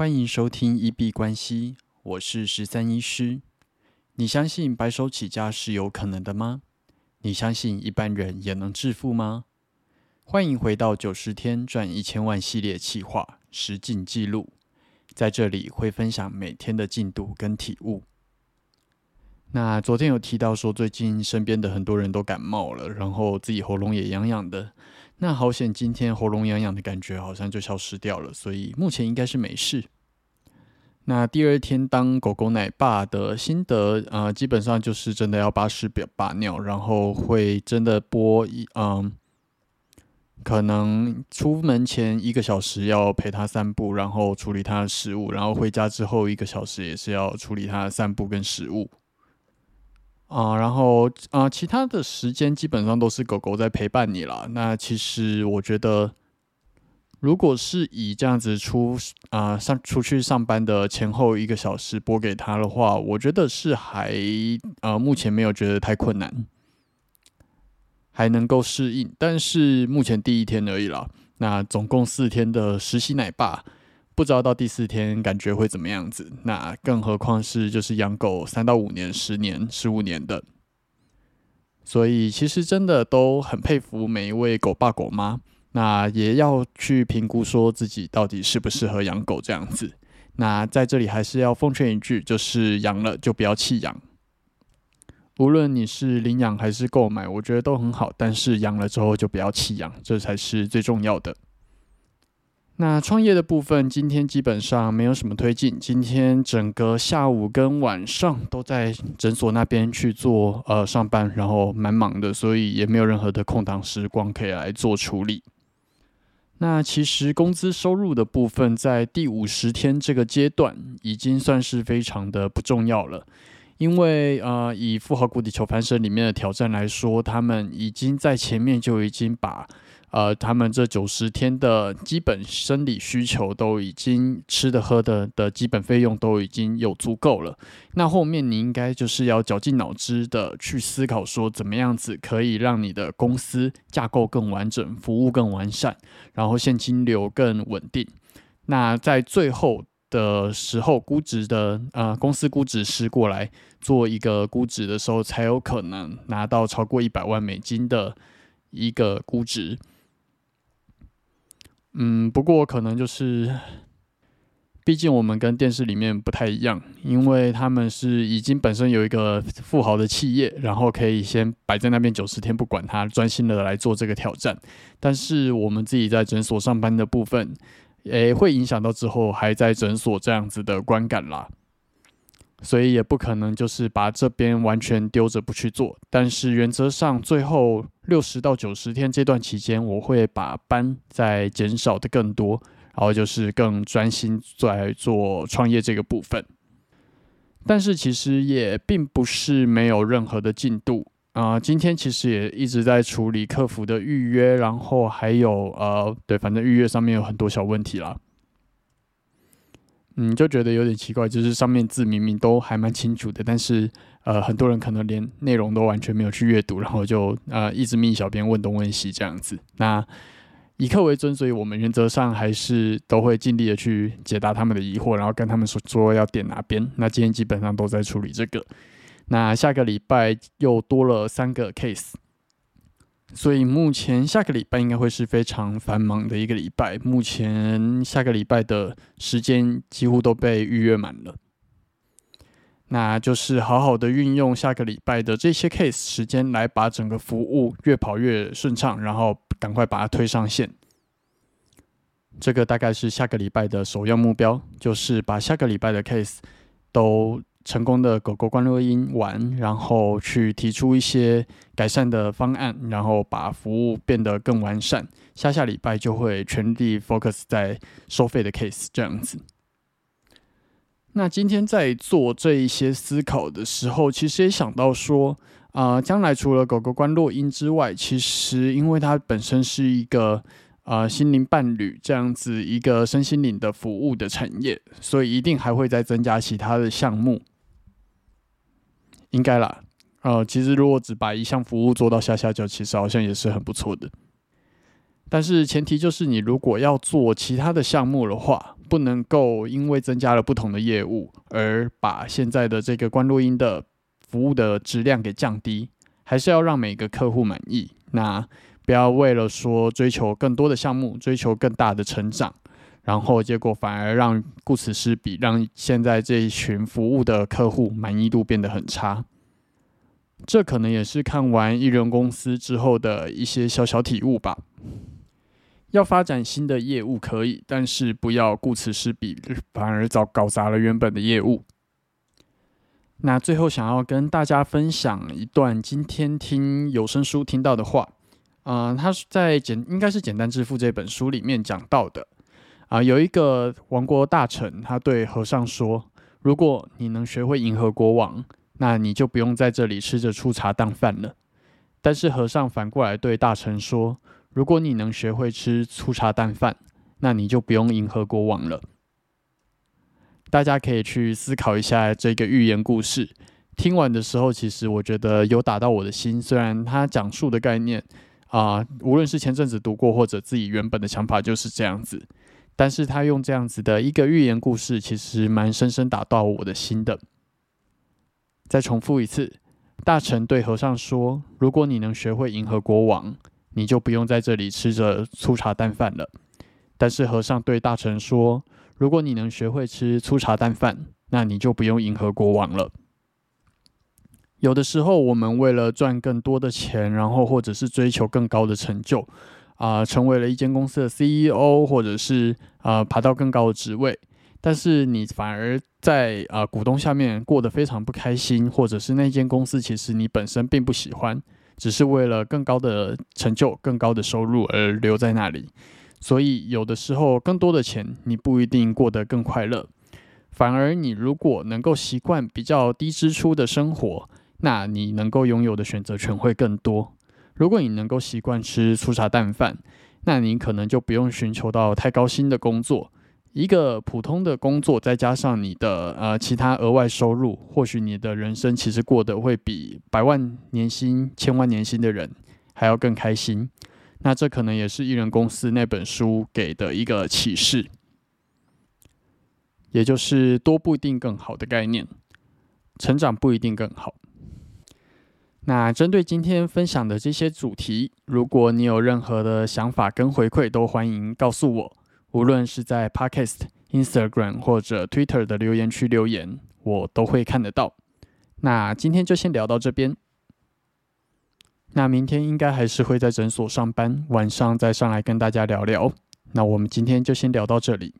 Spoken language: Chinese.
欢迎收听一币关系，我是十三医师。你相信白手起家是有可能的吗？你相信一般人也能致富吗？欢迎回到九十天赚一千万系列企划实进记录，在这里会分享每天的进度跟体悟。那昨天有提到说，最近身边的很多人都感冒了，然后自己喉咙也痒痒的。那好险，今天喉咙痒痒的感觉好像就消失掉了，所以目前应该是没事。那第二天当狗狗奶爸的心得，呃，基本上就是真的要把屎表把尿，然后会真的播一，嗯，可能出门前一个小时要陪他散步，然后处理他的食物，然后回家之后一个小时也是要处理他的散步跟食物。啊，然后啊，其他的时间基本上都是狗狗在陪伴你了。那其实我觉得，如果是以这样子出啊上出去上班的前后一个小时播给他的话，我觉得是还啊目前没有觉得太困难，还能够适应。但是目前第一天而已了，那总共四天的实习奶爸。不知道到第四天感觉会怎么样子，那更何况是就是养狗三到五年、十年、十五年的，所以其实真的都很佩服每一位狗爸狗妈，那也要去评估说自己到底适不适合养狗这样子。那在这里还是要奉劝一句，就是养了就不要弃养，无论你是领养还是购买，我觉得都很好，但是养了之后就不要弃养，这才是最重要的。那创业的部分，今天基本上没有什么推进。今天整个下午跟晚上都在诊所那边去做呃上班，然后蛮忙的，所以也没有任何的空档时光可以来做处理。那其实工资收入的部分，在第五十天这个阶段，已经算是非常的不重要了，因为呃以富豪谷底求翻身里面的挑战来说，他们已经在前面就已经把。呃，他们这九十天的基本生理需求都已经吃的喝的的基本费用都已经有足够了。那后面你应该就是要绞尽脑汁的去思考，说怎么样子可以让你的公司架构更完整，服务更完善，然后现金流更稳定。那在最后的时候，估值的呃公司估值师过来做一个估值的时候，才有可能拿到超过一百万美金的一个估值。嗯，不过可能就是，毕竟我们跟电视里面不太一样，因为他们是已经本身有一个富豪的企业，然后可以先摆在那边九十天不管它，专心的来做这个挑战。但是我们自己在诊所上班的部分，诶，会影响到之后还在诊所这样子的观感啦。所以也不可能就是把这边完全丢着不去做，但是原则上最后六十到九十天这段期间，我会把班再减少的更多，然后就是更专心在做创业这个部分。但是其实也并不是没有任何的进度啊，今天其实也一直在处理客服的预约，然后还有呃，对，反正预约上面有很多小问题啦。嗯，就觉得有点奇怪，就是上面字明明都还蛮清楚的，但是呃，很多人可能连内容都完全没有去阅读，然后就呃一直密小编问东问西这样子。那以客为尊，所以我们原则上还是都会尽力的去解答他们的疑惑，然后跟他们说说要点哪边。那今天基本上都在处理这个。那下个礼拜又多了三个 case。所以目前下个礼拜应该会是非常繁忙的一个礼拜。目前下个礼拜的时间几乎都被预约满了，那就是好好的运用下个礼拜的这些 case 时间来把整个服务越跑越顺畅，然后赶快把它推上线。这个大概是下个礼拜的首要目标，就是把下个礼拜的 case 都。成功的狗狗观落音完，然后去提出一些改善的方案，然后把服务变得更完善。下下礼拜就会全力 focus 在收费的 case 这样子。那今天在做这一些思考的时候，其实也想到说，啊，将来除了狗狗观落音之外，其实因为它本身是一个啊心灵伴侣这样子一个身心灵的服务的产业，所以一定还会再增加其他的项目。应该啦，呃，其实如果只把一项服务做到下下脚，其实好像也是很不错的。但是前提就是你如果要做其他的项目的话，不能够因为增加了不同的业务，而把现在的这个关录音的服务的质量给降低，还是要让每个客户满意。那不要为了说追求更多的项目，追求更大的成长，然后结果反而让顾此失彼，让现在这一群服务的客户满意度变得很差。这可能也是看完艺人公司之后的一些小小体悟吧。要发展新的业务可以，但是不要顾此失彼，反而早搞砸了原本的业务。那最后想要跟大家分享一段今天听有声书听到的话，嗯，他是在简应该是《简单致富》这本书里面讲到的啊，有一个王国大臣，他对和尚说：“如果你能学会迎合国王。”那你就不用在这里吃着粗茶淡饭了。但是和尚反过来对大臣说：“如果你能学会吃粗茶淡饭，那你就不用迎合国王了。”大家可以去思考一下这个寓言故事。听完的时候，其实我觉得有打到我的心。虽然他讲述的概念啊，无论是前阵子读过，或者自己原本的想法就是这样子，但是他用这样子的一个寓言故事，其实蛮深深打到我的心的。再重复一次，大臣对和尚说：“如果你能学会迎合国王，你就不用在这里吃着粗茶淡饭了。”但是和尚对大臣说：“如果你能学会吃粗茶淡饭，那你就不用迎合国王了。”有的时候，我们为了赚更多的钱，然后或者是追求更高的成就，啊，成为了一间公司的 CEO，或者是啊，爬到更高的职位。但是你反而在啊股东下面过得非常不开心，或者是那间公司其实你本身并不喜欢，只是为了更高的成就、更高的收入而留在那里。所以有的时候更多的钱你不一定过得更快乐，反而你如果能够习惯比较低支出的生活，那你能够拥有的选择权会更多。如果你能够习惯吃粗茶淡饭，那你可能就不用寻求到太高薪的工作。一个普通的工作，再加上你的呃其他额外收入，或许你的人生其实过得会比百万年薪、千万年薪的人还要更开心。那这可能也是艺人公司那本书给的一个启示，也就是多不一定更好的概念，成长不一定更好。那针对今天分享的这些主题，如果你有任何的想法跟回馈，都欢迎告诉我。无论是在 Podcast、Instagram 或者 Twitter 的留言区留言，我都会看得到。那今天就先聊到这边。那明天应该还是会在诊所上班，晚上再上来跟大家聊聊。那我们今天就先聊到这里。